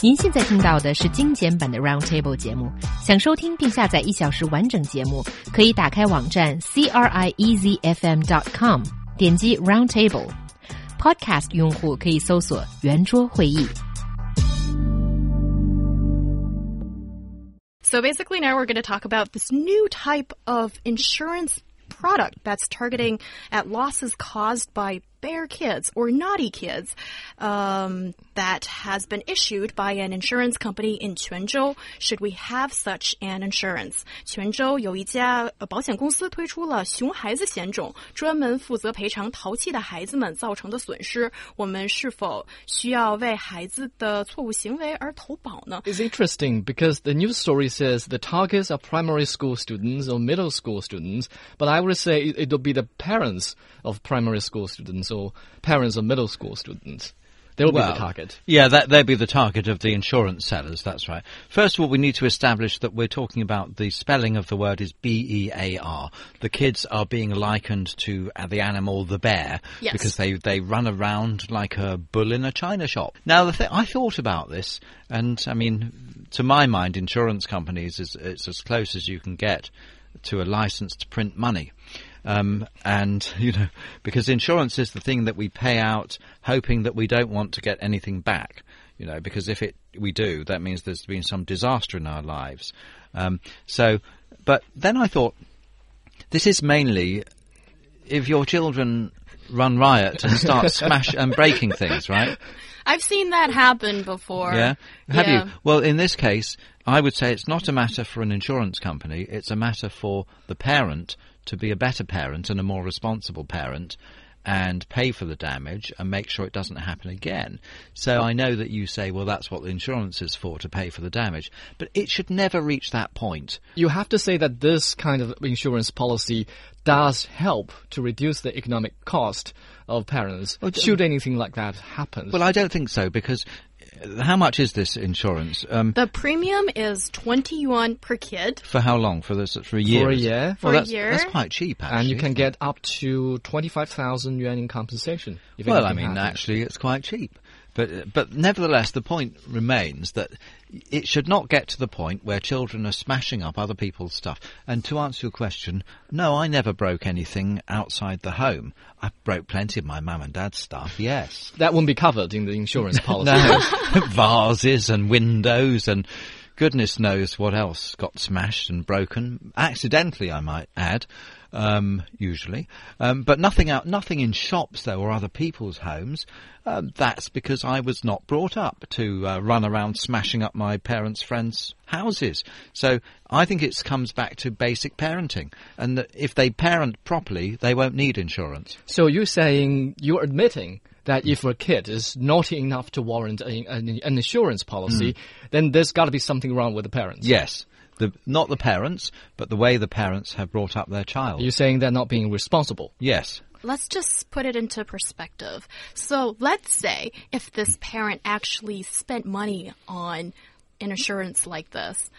您现在听到的是精简版的 Roundtable 节目。想收听并下载一小时完整节目，可以打开网站 c r i e z f m dot com，点击 Roundtable。Podcast 用户可以搜索圆桌会议。So basically, now we're going to talk about this new type of insurance product that's targeting at losses caused by bear kids or naughty kids um, that has been issued by an insurance company in Quanzhou. Should we have such an insurance? 泉州有一家保险公司推出了熊孩子险种，专门负责赔偿淘气的孩子们造成的损失。我们是否需要为孩子的错误行为而投保呢？ It's interesting because the news story says the targets are primary school students or middle school students, but I would say it, it would be the parents of primary school students or parents of middle school students. They will be the target. Yeah, that they'll be the target of the insurance sellers. That's right. First of all, we need to establish that we're talking about the spelling of the word is B E A R. The kids are being likened to uh, the animal the bear Yes. because they they run around like a bull in a china shop. Now, the th- I thought about this, and I mean, to my mind, insurance companies is it's as close as you can get to a license to print money. Um, and, you know, because insurance is the thing that we pay out hoping that we don't want to get anything back. You know, because if it, we do, that means there's been some disaster in our lives. Um, so, but then I thought, this is mainly if your children run riot and start smash and breaking things, right? I've seen that happen before. Yeah. Have Yeah. you? Well, in this case, I would say it's not a matter for an insurance company. It's a matter for the parent to be a better parent and a more responsible parent and pay for the damage and make sure it doesn't happen again. So I know that you say, well, that's what the insurance is for, to pay for the damage. But it should never reach that point. You have to say that this kind of insurance policy does help to reduce the economic cost of parents. Should anything like that happen? Well, I don't think so because how much is this insurance? Um, The premium is 20 yuan per kid. for how long? For this for a year? For a is it? year. Well, For a that's, year. That's quite cheap, actually. and you can get up to 25,000 yuan in compensation. If Well, I mean, happens. actually, it's quite cheap. But, but nevertheless, the point remains that it should not get to the point where children are smashing up other people's stuff. And to answer your question, no, I never broke anything outside the home. I broke plenty of my mum and dad's stuff, yes. That won't be covered in the insurance policy. No, vases and windows and goodness knows what else got smashed and broken. Accidentally, I might add, um, usually. Um, but nothing out, nothing in shops though or other people's homes. Um, that's because I was not brought up to uh, run around smashing up my parents' friends' houses. So I think it comes back to basic parenting, and if they parent properly, they won't need insurance. So you're saying, you're admitting that if a kid is naughty enough to warrant a, an, an insurance policy, then there's got to be something wrong with the parents. Yes. The, not the parents, but the way the parents have brought up their child. You're saying they're not being responsible. yes. Let's just put it into perspective. So let's say if this parent actually spent money on an insurance like this,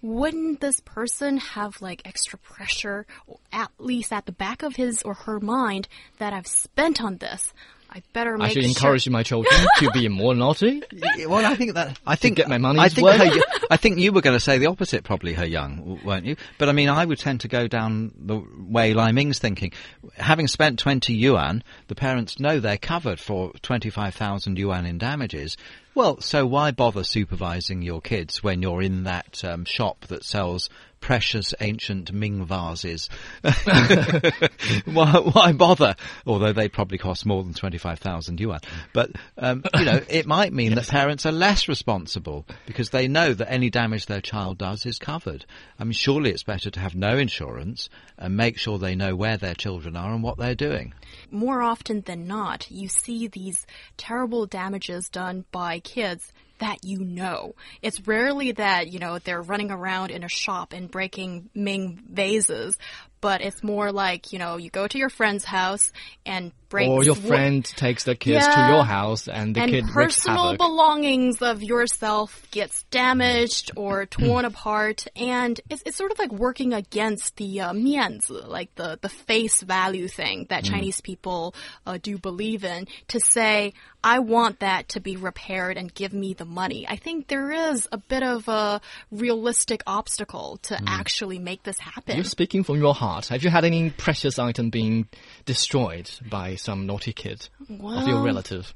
wouldn't this person have like extra pressure, or at least at the back of his or her mind, that I've spent on this? I better I make should sure. encourage my children to be more naughty. Well, I think that I think get my money's I think worth. her, I think you were going to say the opposite, probably her young, weren't you? But I mean, I would tend to go down the way Lai Ming's thinking. Having spent twenty yuan, the parents know they're covered for twenty five thousand yuan in damages. Well, so why bother supervising your kids when you're in that um, shop that sells precious ancient Ming vases? why, why bother? Although they probably cost more than 25,000 yuan. But, um, you know, it might mean that parents are less responsible because they know that any damage their child does is covered. I mean, surely it's better to have no insurance and make sure they know where their children are and what they're doing. more often than not, you see these terrible damages done by kids that you know. It's rarely that, you know, they're running around in a shop and breaking Ming vases, but it's more like, you know, you go to your friend's house and break Or your friend takes the kids to your house and the and kid personal belongings of yourself gets damaged or torn apart and it's, it's sort of like working against the uh, 面子 like the, the face value thing that chinese people uh, do believe in to say i want that to be repaired and give me the money. I think there is a bit of a realistic obstacle to actually make this happen. You're speaking from your heart. Have you had any precious item being destroyed by some naughty kid of your relative?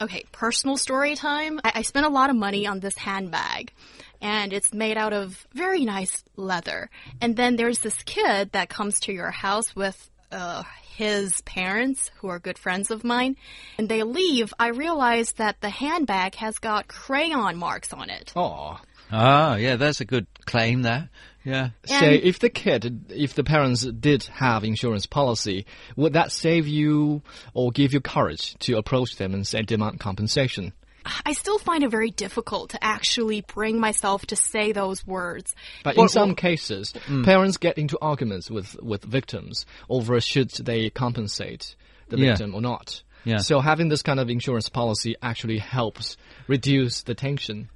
Okay, personal story time. I, I spent a lot of money on this handbag, and it's made out of very nice leather. And then there's this kid that comes to your house with uh, his parents, who are good friends of mine, and they leave. I realize that the handbag has got crayon marks on it. Oh. Ah, yeah, that's a good claim there. Yeah. Say, And- if the kid, if the parents did have insurance policy, would that save you or give you courage to approach them and say demand compensation? I still find it very difficult to actually bring myself to say those words. But Or- in some or- cases, mm. parents get into arguments with, with victims over should they compensate the Yeah. victim or not. Yeah. So having this kind of insurance policy actually helps reduce the tension.